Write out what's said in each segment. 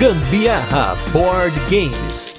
Gambiarra Board Games.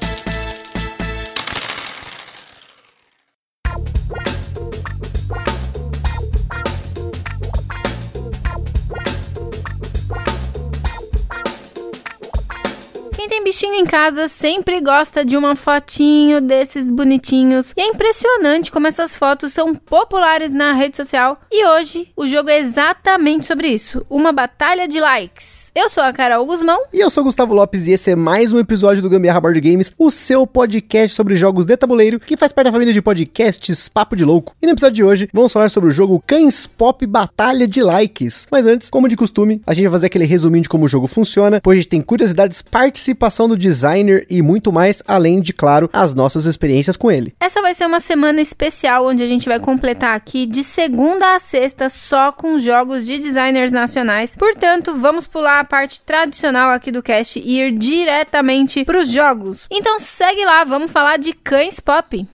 Quem tem bichinho em casa sempre gosta de uma fotinho desses bonitinhos. E é impressionante como essas fotos são populares na rede social. E hoje o jogo é exatamente sobre isso: uma batalha de likes. Eu sou a Carol Guzmão. E eu sou o Gustavo Lopes e esse é mais um episódio do Gambiarra Board Games, o seu podcast sobre jogos de tabuleiro, que faz parte da família de podcasts Papo de Louco. E no episódio de hoje, vamos falar sobre o jogo Cães Pop Batalha de Likes. Mas antes, como de costume, a gente vai fazer aquele resuminho de como o jogo funciona, depois a gente tem curiosidades, participação do designer e muito mais, além de, claro, as nossas experiências com ele. Essa vai ser uma semana especial onde a gente vai completar aqui de segunda a sexta só com jogos de designers nacionais. Portanto, vamos pular a parte tradicional aqui do cast e ir diretamente para os jogos. Então segue lá, vamos falar de cães pop.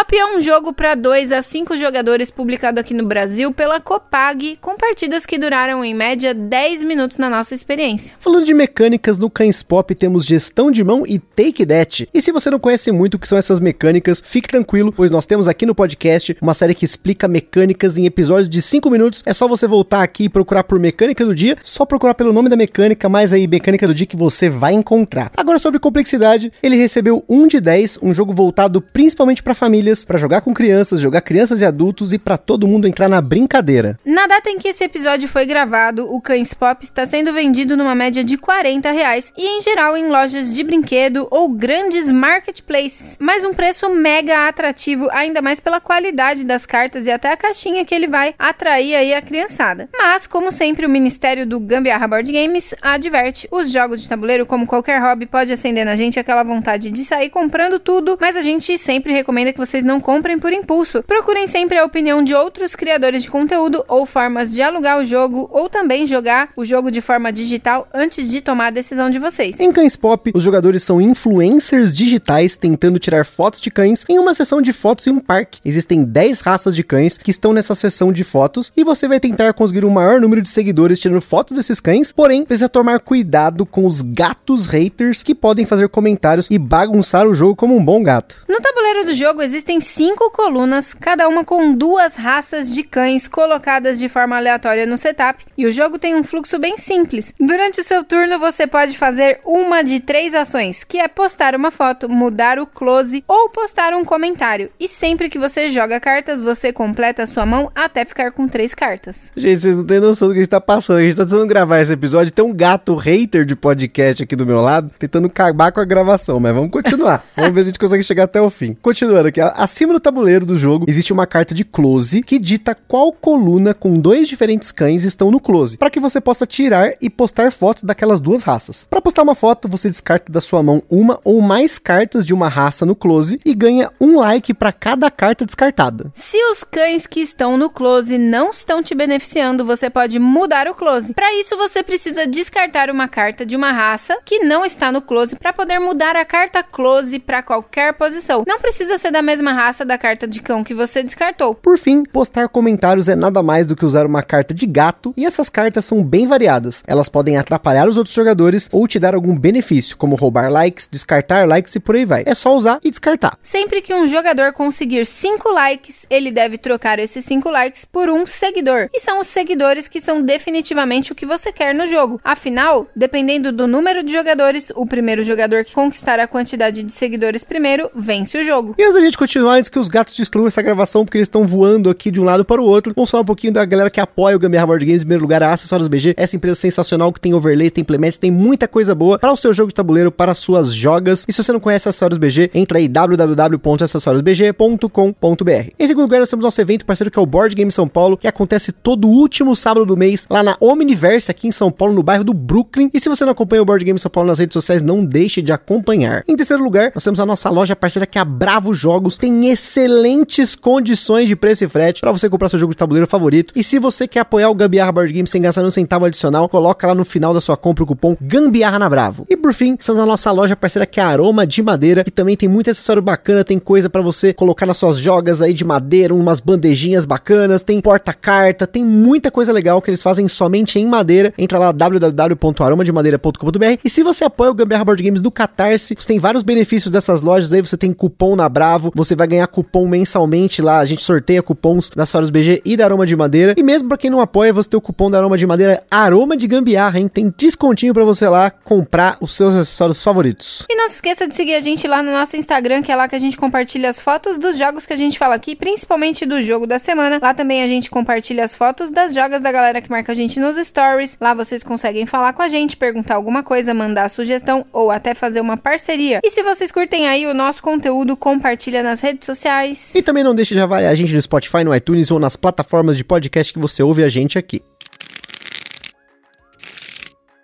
Pop é um jogo para 2 a 5 jogadores publicado aqui no Brasil pela Copag, com partidas que duraram em média 10 minutos na nossa experiência. Falando de mecânicas, no Cães Pop temos gestão de mão e take that. E se você não conhece muito o que são essas mecânicas, fique tranquilo, pois nós temos aqui no podcast uma série que explica mecânicas em episódios de 5 minutos. É só você voltar aqui e procurar por mecânica do dia, só procurar pelo nome da mecânica, mais aí mecânica do dia que você vai encontrar. Agora sobre complexidade, ele recebeu 1 de 10, um jogo voltado principalmente para famílias, para jogar com crianças, jogar crianças e adultos e para todo mundo entrar na brincadeira. Na data em que esse episódio foi gravado, o Cães Pop está sendo vendido numa média de 40 reais e em geral em lojas de brinquedo ou grandes marketplaces, mas um preço mega atrativo, ainda mais pela qualidade das cartas e até a caixinha que ele vai atrair aí a criançada. Mas, como sempre, o Ministério do Gambiarra Board Games adverte, os jogos de tabuleiro, como qualquer hobby, pode acender na gente aquela vontade de sair comprando tudo, mas a gente sempre recomenda que vocês não comprem por impulso. Procurem sempre a opinião de outros criadores de conteúdo ou formas de alugar o jogo ou também jogar o jogo de forma digital antes de tomar a decisão de vocês. Em Cães Pop, os jogadores são influencers digitais tentando tirar fotos de cães em uma sessão de fotos em um parque. Existem 10 raças de cães que estão nessa sessão de fotos e você vai tentar conseguir o maior número de seguidores tirando fotos desses cães, porém precisa tomar cuidado com os gatos haters que podem fazer comentários e bagunçar o jogo como um bom gato. No tabuleiro do jogo existem cinco colunas, cada uma com duas raças de cães colocadas de forma aleatória no setup, e o jogo tem um fluxo bem simples. Durante o seu turno, você pode fazer uma de três ações, que é postar uma foto, mudar o close ou postar um comentário. E sempre que você joga cartas, você completa a sua mão até ficar com três cartas. Gente, vocês não têm noção do que a gente tá passando. A gente tá tentando gravar esse episódio. Tem um gato hater de podcast aqui do meu lado, tentando acabar com a gravação, mas vamos continuar. vamos ver se a gente consegue chegar até o fim. Continuando aqui, acima do tabuleiro do jogo existe uma carta de close que dita qual coluna com dois diferentes cães estão no close, para que você possa tirar e postar fotos daquelas duas raças. Para postar uma foto, você descarta da sua mão uma ou mais cartas de uma raça no close e ganha um like para cada carta descartada. Se os cães que estão no close não estão te beneficiando, você pode mudar o close. Para isso, você precisa descartar uma carta de uma raça que não está no close para poder mudar a carta close para qualquer posição. Não precisa ser da mesma raça da carta de cão que você descartou. Por fim, postar comentários é nada mais do que usar uma carta de gato e essas cartas são bem variadas. Elas podem atrapalhar os outros jogadores ou te dar algum benefício, como roubar likes, descartar likes e por aí vai. É só usar e descartar. Sempre que um jogador conseguir 5 likes, ele deve trocar esses 5 likes por um seguidor. E são os seguidores que são definitivamente o que você quer no jogo. Afinal, dependendo do número de jogadores, o primeiro jogador que conquistar a quantidade de seguidores primeiro vence o jogo. E antes da gente continuar, antes que os gatos destruam essa gravação, porque eles estão voando aqui de um lado para o outro, vamos falar um pouquinho da galera que apoia o Gambiarra Board Games. Em primeiro lugar, a Acessórios BG, essa empresa sensacional que tem overlays, tem implementos, tem muita coisa boa para o seu jogo de tabuleiro, para as suas jogas. E se você não conhece Acessórios BG, entra aí www.acessoriosbg.com.br. Em segundo lugar, nós temos nosso evento parceiro que é o Board Game São Paulo, que acontece todo último sábado do mês lá na Omniverse, aqui em São Paulo, no bairro do Brooklyn. E se você não acompanha o Board Game São Paulo nas redes sociais, não deixe de acompanhar. Em terceiro lugar, nós temos a nossa loja parceira que é a Bravo Jogos. Tem excelentes condições de preço e frete para você comprar seu jogo de tabuleiro favorito. E se você quer apoiar o Gambiarra Board Game sem gastar um centavo adicional, coloca lá no final da sua compra o cupom Gambiarra na Bravo. E por fim, estamos na nossa loja parceira que é Aroma de Madeira, que também tem muito acessório bacana, tem coisa para você colocar nas suas jogas aí de madeira, umas bandejinhas bacanas, tem porta-carta, tem muita coisa legal que eles fazem somente em madeira. Entra lá www.aromademadeira.com.br e se você apoia o Gambiarra Board Games do Catarse, você tem vários benefícios dessas lojas aí, você tem cupom na Bravo, você vai ganhar cupom mensalmente lá, a gente sorteia cupons da Soros BG e da Aroma de Madeira. E mesmo para quem não apoia, você tem o cupom da Aroma de Madeira Aroma de Gambiarra, hein? Tem descontinho para você lá comprar os seus acessórios favoritos. E não se esqueça de seguir a gente lá no nosso Instagram, que é lá que a gente compartilha as fotos dos jogos que a gente fala aqui, principalmente do jogo da semana. Lá também a gente compartilha as fotos das jogas da galera que marca a gente nos stories. Lá vocês conseguem falar com a gente, perguntar alguma coisa, mandar sugestão ou até fazer uma parceria. E se vocês curtem aí o nosso conteúdo, compartilha nas redes sociais. E também não deixe de avaliar a gente no Spotify, no iTunes ou nas plataformas de podcast que você ouve a gente aqui.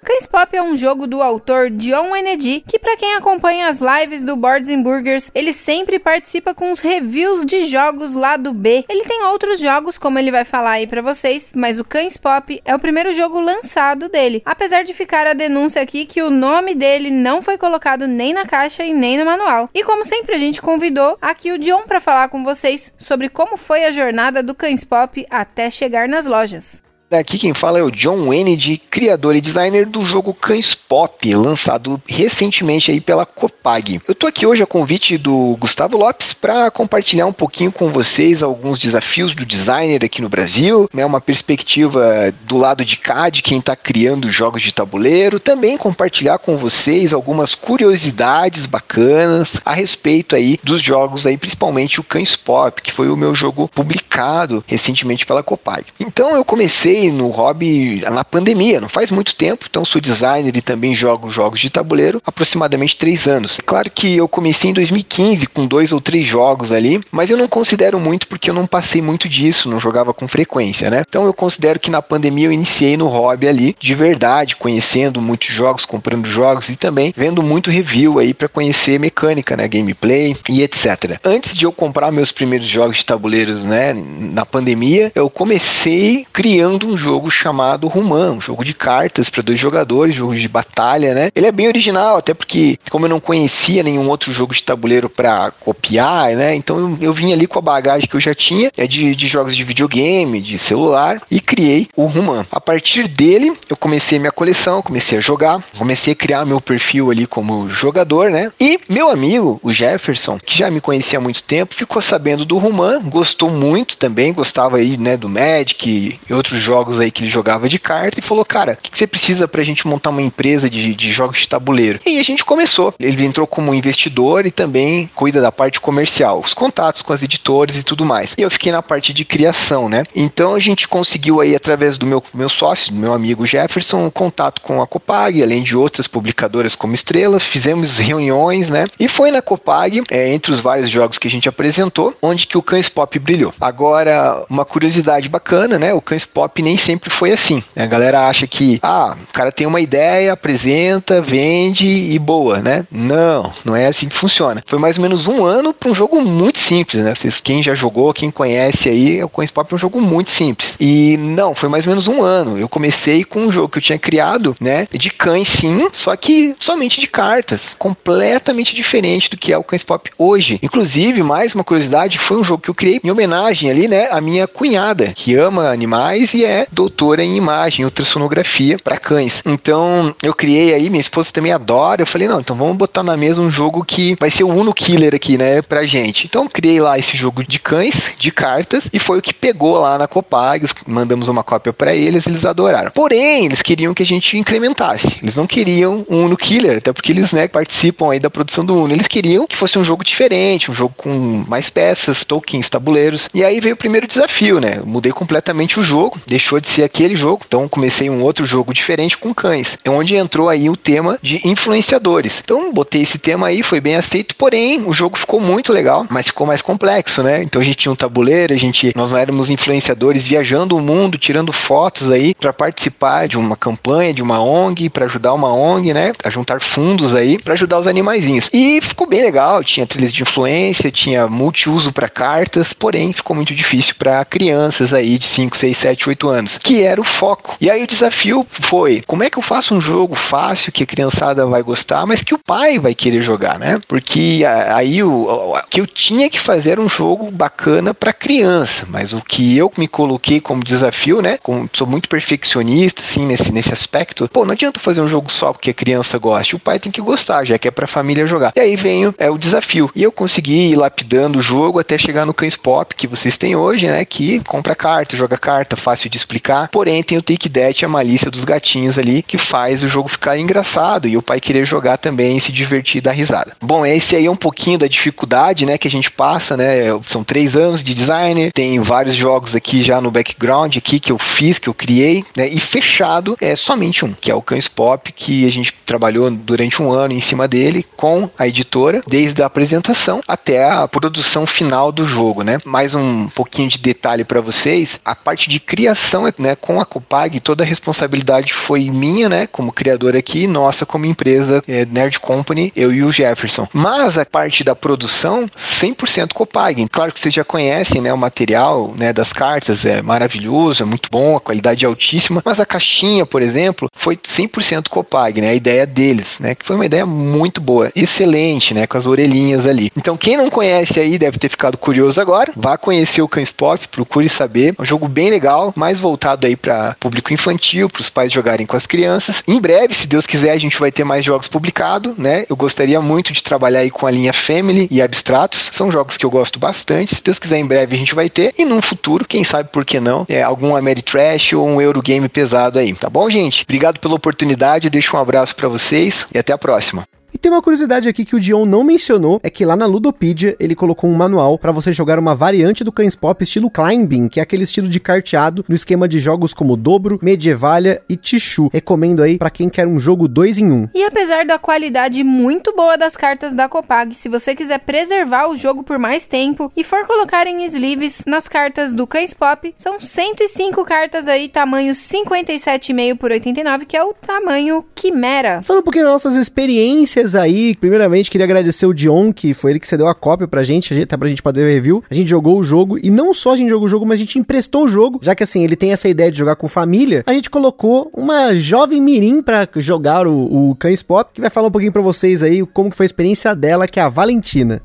Cães Pop é um jogo do autor John Kennedy, que para quem acompanha as lives do Boards Burgers, ele sempre participa com os reviews de jogos lá do B. Ele tem outros jogos, como ele vai falar aí para vocês, mas o Cães Pop é o primeiro jogo lançado dele. Apesar de ficar a denúncia aqui que o nome dele não foi colocado nem na caixa e nem no manual. E como sempre a gente convidou aqui o John para falar com vocês sobre como foi a jornada do Cães Pop até chegar nas lojas. Aqui quem fala é o John Kennedy, criador e designer do jogo Cães Pop, lançado recentemente aí pela Copag. Eu tô aqui hoje a convite do Gustavo Lopes para compartilhar um pouquinho com vocês alguns desafios do designer aqui no Brasil, né, uma perspectiva do lado de cá de quem está criando jogos de tabuleiro, também compartilhar com vocês algumas curiosidades bacanas a respeito aí dos jogos aí, principalmente o Cães Pop, que foi o meu jogo publicado recentemente pela Copag. Então eu comecei no hobby na pandemia, não faz muito tempo, então sou designer e também jogo jogos de tabuleiro aproximadamente três anos. Claro que eu comecei em 2015 com dois ou três jogos ali, mas eu não considero muito porque eu não passei muito disso, não jogava com frequência, né? Então eu considero que na pandemia eu iniciei no hobby ali, de verdade, conhecendo muitos jogos, comprando jogos e também vendo muito review aí para conhecer mecânica, né, gameplay e etc. Antes de eu comprar meus primeiros jogos de tabuleiros, né, na pandemia, eu comecei criando um jogo chamado Ruman, um jogo de cartas para dois jogadores, jogo de batalha, né? Ele é bem original, até porque, como eu não conhecia nenhum outro jogo de tabuleiro para copiar, né? Então eu, eu vim ali com a bagagem que eu já tinha, é de, de jogos de videogame, de celular, e criei o Ruman. A partir dele, eu comecei minha coleção, comecei a jogar, comecei a criar meu perfil ali como jogador, né? E meu amigo, o Jefferson, que já me conhecia há muito tempo, ficou sabendo do Ruman, gostou muito também, gostava aí, né, do Magic e outros jogos jogos aí que ele jogava de carta e falou: Cara, o que você precisa pra gente montar uma empresa de, de jogos de tabuleiro? E aí a gente começou. Ele entrou como investidor e também cuida da parte comercial, os contatos com as editores e tudo mais. E eu fiquei na parte de criação, né? Então a gente conseguiu aí, através do meu, meu sócio, do meu amigo Jefferson, contato com a Copag, além de outras publicadoras como Estrela, fizemos reuniões, né? E foi na Copag, é, entre os vários jogos que a gente apresentou, onde que o Cães Pop brilhou. Agora, uma curiosidade bacana, né? O Cães Pop nem sempre foi assim. A galera acha que, ah, o cara tem uma ideia, apresenta, vende e boa, né? Não, não é assim que funciona. Foi mais ou menos um ano para um jogo muito simples, né? Vocês, quem já jogou, quem conhece aí, o Coins Pop é um jogo muito simples. E não, foi mais ou menos um ano. Eu comecei com um jogo que eu tinha criado, né? De cães, sim, só que somente de cartas. Completamente diferente do que é o Coins Pop hoje. Inclusive, mais uma curiosidade, foi um jogo que eu criei em homenagem ali, né? A minha cunhada, que ama animais e é é doutora em imagem, ultrassonografia para cães. Então eu criei aí, minha esposa também adora. Eu falei, não, então vamos botar na mesa um jogo que vai ser o Uno Killer aqui, né, pra gente. Então criei lá esse jogo de cães, de cartas, e foi o que pegou lá na Copag. Mandamos uma cópia para eles, eles adoraram. Porém, eles queriam que a gente incrementasse. Eles não queriam um Uno Killer, até porque eles, né, participam aí da produção do Uno. Eles queriam que fosse um jogo diferente, um jogo com mais peças, tokens, tabuleiros. E aí veio o primeiro desafio, né? Eu mudei completamente o jogo, deixei deixou de ser aquele jogo, então comecei um outro jogo diferente com cães. É onde entrou aí o tema de influenciadores. Então botei esse tema aí, foi bem aceito, porém o jogo ficou muito legal, mas ficou mais complexo, né? Então a gente tinha um tabuleiro, a gente nós não éramos influenciadores viajando o mundo, tirando fotos aí para participar de uma campanha, de uma ONG, para ajudar uma ONG, né? A juntar fundos aí para ajudar os animaizinhos. E ficou bem legal, tinha trilhas de influência, tinha multiuso para cartas, porém ficou muito difícil para crianças aí de 5, 6, 7, 8 anos, que era o foco. E aí o desafio foi: como é que eu faço um jogo fácil que a criançada vai gostar, mas que o pai vai querer jogar, né? Porque aí o, o que eu tinha que fazer era um jogo bacana para criança, mas o que eu me coloquei como desafio, né? Como sou muito perfeccionista assim nesse nesse aspecto, pô, não adianta fazer um jogo só porque a criança gosta, o pai tem que gostar, já que é para família jogar. E aí vem é o desafio. E eu consegui ir lapidando o jogo até chegar no Cães Pop que vocês têm hoje, né? Que compra carta, joga carta, fácil de explicar. Porém, tem o Take That, a malícia dos gatinhos ali, que faz o jogo ficar engraçado e o pai querer jogar também e se divertir dar risada. Bom, esse aí é um pouquinho da dificuldade, né? Que a gente passa, né? São três anos de designer, tem vários jogos aqui já no background aqui que eu fiz, que eu criei, né? E fechado é somente um, que é o Cães Pop, que a gente trabalhou durante um ano em cima dele com a editora, desde a apresentação até a produção final do jogo, né? Mais um pouquinho de detalhe para vocês, a parte de criação, né, com a Copag, toda a responsabilidade foi minha, né, como criador aqui, nossa como empresa é, Nerd Company, eu e o Jefferson. Mas a parte da produção, 100% Copag. Claro que vocês já conhecem, né, o material, né, das cartas é maravilhoso, é muito bom, a qualidade é altíssima, mas a caixinha, por exemplo, foi 100% Copag, né, a ideia deles, né, que foi uma ideia muito boa, excelente, né, com as orelhinhas ali. Então, quem não conhece aí deve ter ficado curioso agora, vá conhecer o Cães Pop, procure saber, é um jogo bem legal, mais voltado aí para público infantil, para os pais jogarem com as crianças. Em breve, se Deus quiser, a gente vai ter mais jogos publicados, né? Eu gostaria muito de trabalhar aí com a linha Family e Abstratos, são jogos que eu gosto bastante. Se Deus quiser, em breve a gente vai ter. E num futuro, quem sabe por que não, é algum Ameritrash ou um Eurogame pesado aí, tá bom, gente? Obrigado pela oportunidade, deixo um abraço para vocês e até a próxima. E tem uma curiosidade aqui que o Dion não mencionou, é que lá na Ludopedia ele colocou um manual para você jogar uma variante do Cães Pop estilo Climbing, que é aquele estilo de carteado no esquema de jogos como Dobro, Medievalia e Tichu. Recomendo aí para quem quer um jogo 2 em 1. Um. E apesar da qualidade muito boa das cartas da Copag, se você quiser preservar o jogo por mais tempo e for colocar em sleeves nas cartas do Cães Pop, são 105 cartas aí, tamanho 57,5 por 89, que é o tamanho Quimera. Falando um pouquinho das nossas experiências aí. Primeiramente, queria agradecer o Dion, que foi ele que cedeu a cópia pra gente, até pra gente poder review. A gente jogou o jogo, e não só a gente jogou o jogo, mas a gente emprestou o jogo, já que assim, ele tem essa ideia de jogar com família. A gente colocou uma jovem mirim pra jogar o, o Cães Pop, que vai falar um pouquinho pra vocês aí como que foi a experiência dela, que é a Valentina.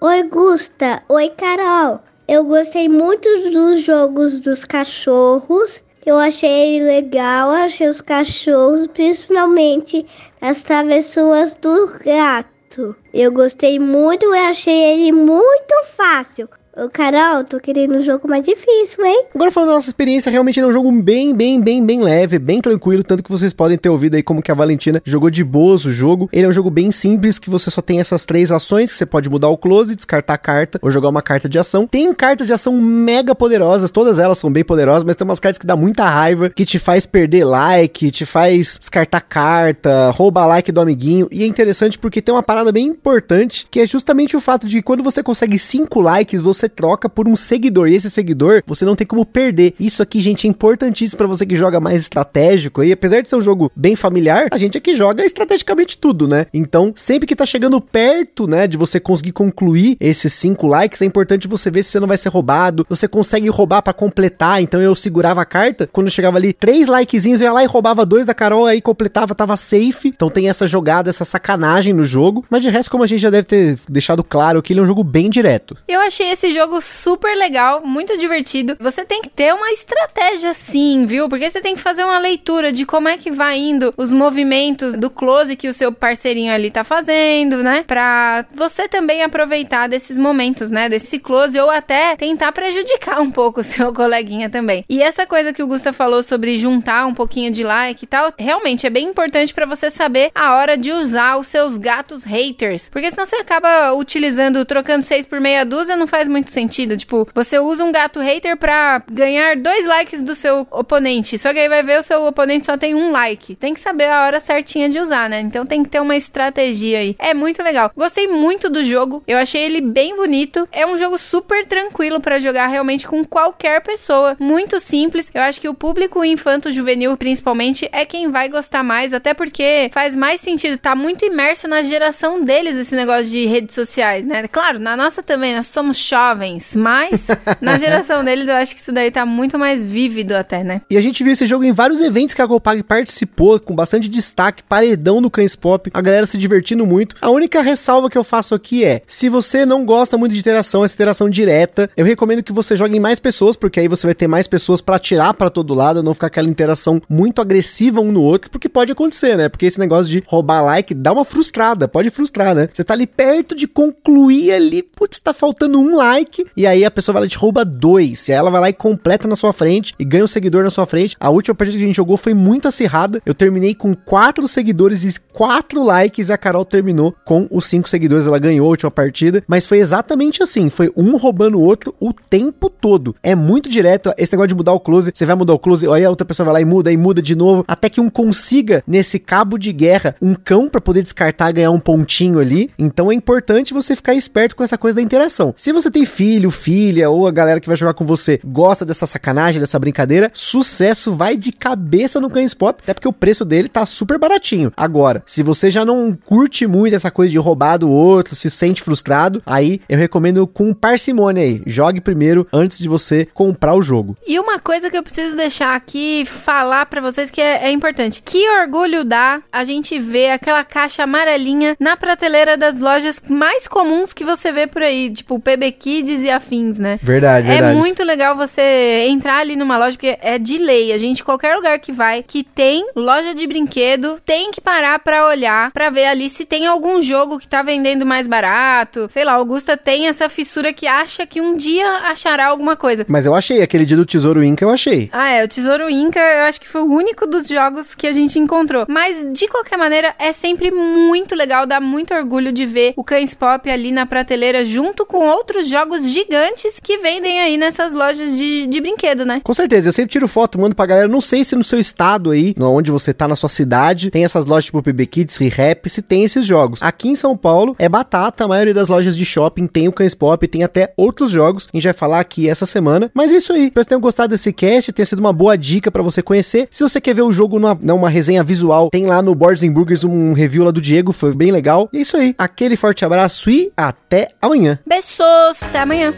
Oi, Gusta. Oi, Carol. Eu gostei muito dos jogos dos cachorros eu achei legal, achei os cachorros, principalmente as travessuras do gato. Eu gostei muito e achei ele muito fácil. Ô, Carol, tô querendo um jogo mais difícil, hein? Agora falando da nossa experiência, realmente ele é um jogo bem, bem, bem, bem leve, bem tranquilo, tanto que vocês podem ter ouvido aí como que a Valentina jogou de boas o jogo. Ele é um jogo bem simples, que você só tem essas três ações, que você pode mudar o close, descartar a carta, ou jogar uma carta de ação. Tem cartas de ação mega poderosas, todas elas são bem poderosas, mas tem umas cartas que dá muita raiva, que te faz perder like, te faz descartar carta, roubar like do amiguinho, e é interessante porque tem uma parada bem importante, que é justamente o fato de que quando você consegue cinco likes, você você troca por um seguidor. E esse seguidor você não tem como perder. Isso aqui, gente, é importantíssimo para você que joga mais estratégico. E apesar de ser um jogo bem familiar, a gente aqui joga estrategicamente tudo, né? Então, sempre que tá chegando perto, né, de você conseguir concluir esses cinco likes, é importante você ver se você não vai ser roubado. Você consegue roubar para completar. Então eu segurava a carta, quando chegava ali três likezinhos, eu ia lá e roubava dois da Carol, aí completava, tava safe. Então tem essa jogada, essa sacanagem no jogo. Mas de resto, como a gente já deve ter deixado claro que ele é um jogo bem direto. Eu achei esse jogo super legal, muito divertido. Você tem que ter uma estratégia sim, viu? Porque você tem que fazer uma leitura de como é que vai indo os movimentos do close que o seu parceirinho ali tá fazendo, né? Pra você também aproveitar desses momentos, né? Desse close ou até tentar prejudicar um pouco o seu coleguinha também. E essa coisa que o Gusta falou sobre juntar um pouquinho de like e tal, realmente é bem importante para você saber a hora de usar os seus gatos haters. Porque senão você acaba utilizando, trocando seis por meia dúzia, não faz muito muito sentido. Tipo, você usa um gato hater pra ganhar dois likes do seu oponente. Só que aí vai ver o seu oponente só tem um like. Tem que saber a hora certinha de usar, né? Então tem que ter uma estratégia aí. É muito legal. Gostei muito do jogo. Eu achei ele bem bonito. É um jogo super tranquilo para jogar realmente com qualquer pessoa. Muito simples. Eu acho que o público infanto-juvenil, principalmente, é quem vai gostar mais. Até porque faz mais sentido. Tá muito imerso na geração deles esse negócio de redes sociais, né? Claro, na nossa também, nós somos jovens. Mas na geração deles eu acho que isso daí tá muito mais vívido até, né? E a gente viu esse jogo em vários eventos que a Copag participou, com bastante destaque, paredão no Cães Pop, a galera se divertindo muito. A única ressalva que eu faço aqui é: se você não gosta muito de interação, essa interação direta, eu recomendo que você jogue em mais pessoas, porque aí você vai ter mais pessoas para tirar para todo lado, não ficar aquela interação muito agressiva um no outro, porque pode acontecer, né? Porque esse negócio de roubar like dá uma frustrada, pode frustrar, né? Você tá ali perto de concluir ali, putz, tá faltando um like, e aí a pessoa vai lá e te rouba dois, e aí ela vai lá e completa na sua frente e ganha um seguidor na sua frente. A última partida que a gente jogou foi muito acirrada, eu terminei com quatro seguidores e quatro likes, e a Carol terminou com os cinco seguidores, ela ganhou a última partida, mas foi exatamente assim, foi um roubando o outro o tempo todo. É muito direto, esse negócio de mudar o close, você vai mudar o close, aí a outra pessoa vai lá e muda, e muda de novo, até que um consiga, nesse cabo de guerra, um cão para poder descartar ganhar um pontinho ali. Então é importante você ficar esperto com essa coisa da interação. Se você tem filho, filha, ou a galera que vai jogar com você gosta dessa sacanagem, dessa brincadeira, sucesso vai de cabeça no Cães Pop, até porque o preço dele tá super baratinho. Agora, se você já não curte muito essa coisa de roubar do outro, se sente frustrado, aí eu recomendo com parcimônia aí. Jogue primeiro antes de você comprar o jogo. E uma coisa que eu preciso deixar aqui, falar para vocês que é, é, importante. Que orgulho dá a gente ver aquela caixa amarelinha na prateleira das lojas mais comuns que você vê por aí, tipo PB Kids e afins, né? Verdade, verdade. É muito legal você entrar ali numa loja, porque é de lei. A gente, qualquer lugar que vai, que tem loja de brinquedo, tem que parar pra olhar, pra ver ali se tem algum jogo que tá vendendo mais barato. Sei lá, Augusta tem essa fissura que acha que um dia achará alguma coisa. Mas eu achei, aquele dia do Tesouro Inca eu achei. Ah, é, o Tesouro Inca eu acho que foi o único dos jogos que a gente encontrou. Mas, de qualquer maneira, é sempre muito legal, dá muito orgulho de ver o Cães Pop ali na prateleira junto com outros jogos gigantes que vendem aí nessas lojas de, de brinquedo, né? Com certeza, eu sempre tiro foto, mando pra galera. Não sei se no seu estado aí, onde você tá na sua cidade, tem essas lojas tipo PB Kids, Rap, se tem esses jogos. Aqui em São Paulo é batata, a maioria das lojas de shopping tem o Cães Pop, tem até outros jogos. A gente vai falar aqui essa semana. Mas é isso aí. Espero que tenham gostado desse cast, tenha sido uma boa dica para você conhecer. Se você quer ver o jogo numa, numa resenha visual, tem lá no Boards Burgers um review lá do Diego, foi bem legal. E é isso aí. Aquele forte abraço e até amanhã. Beijos, até amanhã.